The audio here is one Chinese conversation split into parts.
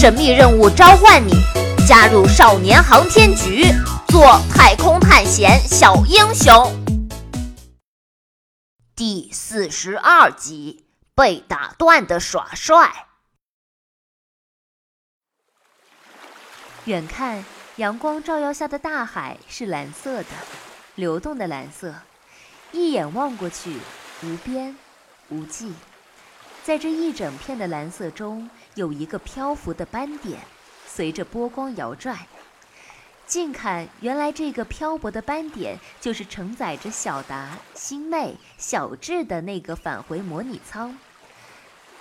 神秘任务召唤你，加入少年航天局，做太空探险小英雄。第四十二集，被打断的耍帅。远看，阳光照耀下的大海是蓝色的，流动的蓝色，一眼望过去，无边无际。在这一整片的蓝色中，有一个漂浮的斑点，随着波光摇转。近看，原来这个漂泊的斑点就是承载着小达、星妹、小智的那个返回模拟舱。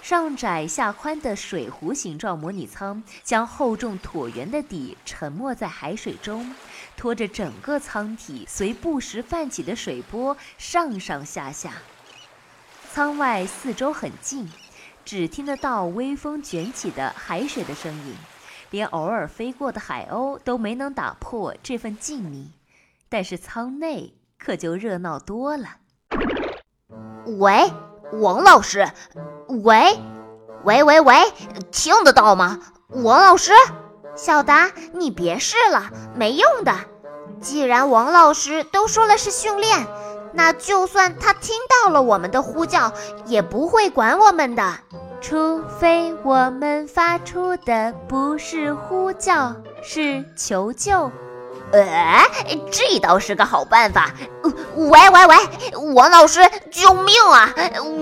上窄下宽的水壶形状模拟舱，将厚重椭圆的底沉没在海水中，拖着整个舱体随不时泛起的水波上上下下。舱外四周很静，只听得到微风卷起的海水的声音，连偶尔飞过的海鸥都没能打破这份静谧。但是舱内可就热闹多了。喂，王老师。喂，喂喂喂，听得到吗？王老师，小达，你别试了，没用的。既然王老师都说了是训练，那就算他听到了我们的呼叫，也不会管我们的。除非我们发出的不是呼叫，是求救。哎，这倒是个好办法。喂喂喂，王老师，救命啊！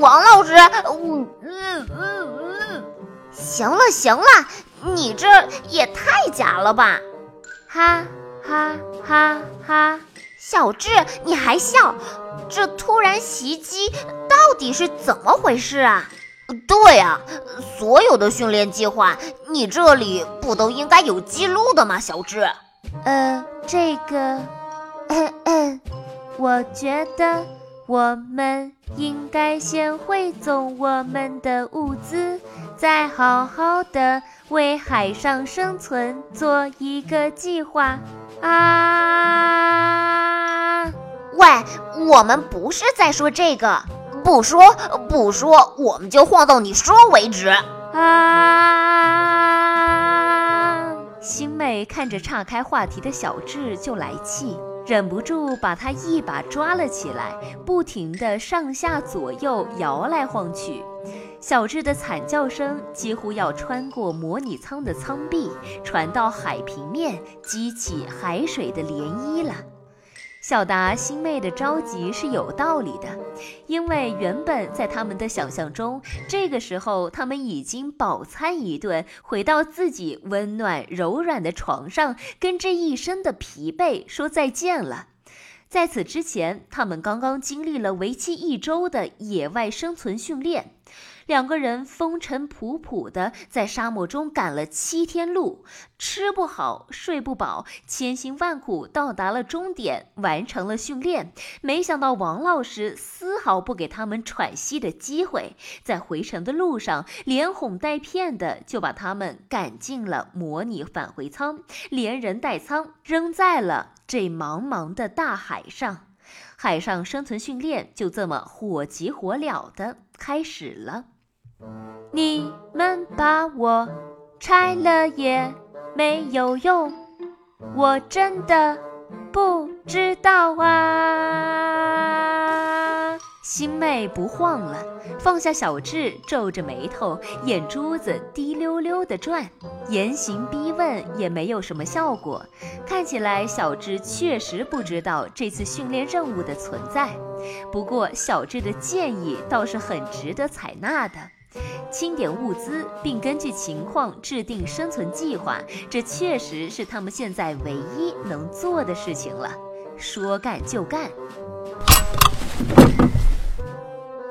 王老师，嗯嗯嗯，行了行了，你这也太假了吧！哈哈哈哈！小智，你还笑？这突然袭击到底是怎么回事啊？对呀，所有的训练计划，你这里不都应该有记录的吗？小智。呃，这个，嗯嗯，我觉得我们应该先汇总我们的物资，再好好的为海上生存做一个计划啊！喂，我们不是在说这个，不说不说，我们就晃到你说为止啊！星妹看着岔开话题的小智就来气，忍不住把他一把抓了起来，不停地上下左右摇来晃去。小智的惨叫声几乎要穿过模拟舱的舱壁，传到海平面，激起海水的涟漪了。小达、星妹的着急是有道理的，因为原本在他们的想象中，这个时候他们已经饱餐一顿，回到自己温暖柔软的床上，跟这一身的疲惫说再见了。在此之前，他们刚刚经历了为期一周的野外生存训练。两个人风尘仆仆的在沙漠中赶了七天路，吃不好睡不饱，千辛万苦到达了终点，完成了训练。没想到王老师丝毫不给他们喘息的机会，在回程的路上连哄带骗的就把他们赶进了模拟返回舱，连人带舱扔在了这茫茫的大海上。海上生存训练就这么火急火燎的开始了。你们把我拆了也没有用，我真的不知道啊！星妹不晃了，放下小智，皱着眉头，眼珠子滴溜溜的转，严刑逼问也没有什么效果。看起来小智确实不知道这次训练任务的存在，不过小智的建议倒是很值得采纳的。清点物资，并根据情况制定生存计划，这确实是他们现在唯一能做的事情了。说干就干。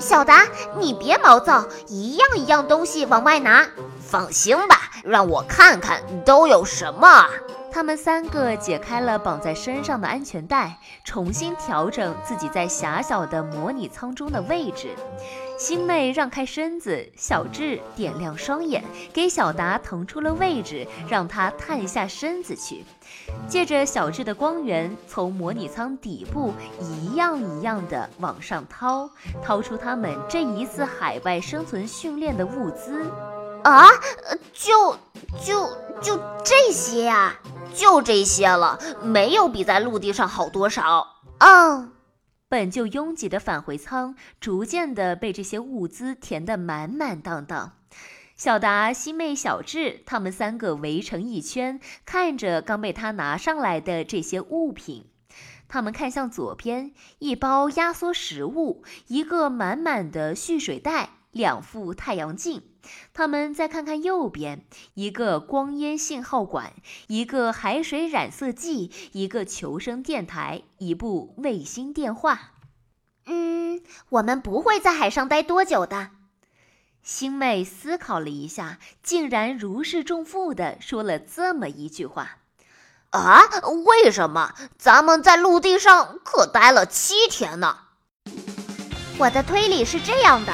小达，你别毛躁，一样一样东西往外拿。放心吧，让我看看都有什么。他们三个解开了绑在身上的安全带，重新调整自己在狭小的模拟舱中的位置。星妹让开身子，小智点亮双眼，给小达腾出了位置，让他探下身子去。借着小智的光源，从模拟舱底部一样一样的往上掏，掏出他们这一次海外生存训练的物资。啊，就就就这些呀？就这些了，没有比在陆地上好多少。嗯，本就拥挤的返回舱逐渐的被这些物资填得满满当当。小达、西妹、小智他们三个围成一圈，看着刚被他拿上来的这些物品。他们看向左边，一包压缩食物，一个满满的蓄水袋，两副太阳镜。他们再看看右边，一个光烟信号管，一个海水染色剂，一个求生电台，一部卫星电话。嗯，我们不会在海上待多久的。星妹思考了一下，竟然如释重负地说了这么一句话：“啊，为什么？咱们在陆地上可待了七天呢？”我的推理是这样的。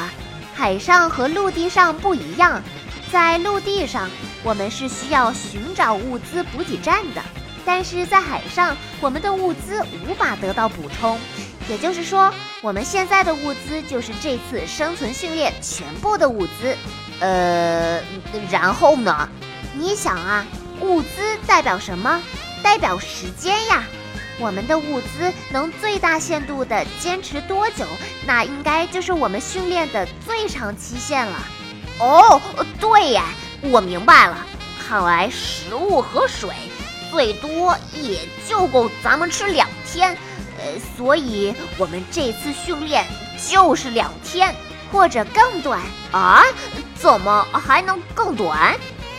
海上和陆地上不一样，在陆地上我们是需要寻找物资补给站的，但是在海上我们的物资无法得到补充，也就是说，我们现在的物资就是这次生存训练全部的物资。呃，然后呢？你想啊，物资代表什么？代表时间呀。我们的物资能最大限度地坚持多久？那应该就是我们训练的最长期限了。哦，对呀，我明白了。看来食物和水最多也就够咱们吃两天。呃，所以我们这次训练就是两天，或者更短啊？怎么还能更短？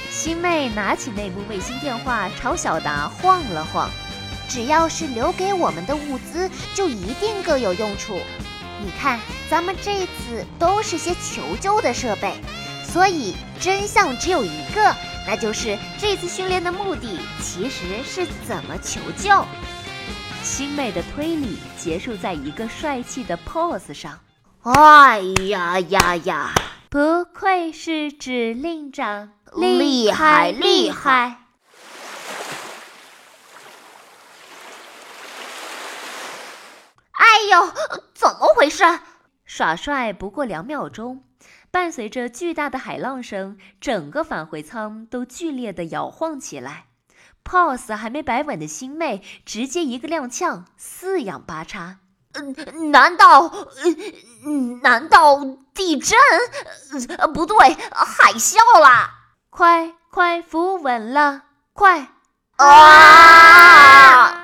星妹拿起那部卫星电话，朝小达晃了晃。只要是留给我们的物资，就一定各有用处。你看，咱们这次都是些求救的设备，所以真相只有一个，那就是这次训练的目的其实是怎么求救。星妹的推理结束在一个帅气的 pose 上。哎呀呀呀！不愧是指令长，厉害厉害！哟，怎么回事？耍帅不过两秒钟，伴随着巨大的海浪声，整个返回舱都剧烈的摇晃起来。pose 还没摆稳的星妹直接一个踉跄，四仰八叉。难道，难道地震？不对，海啸啦！快快扶稳了，快！啊！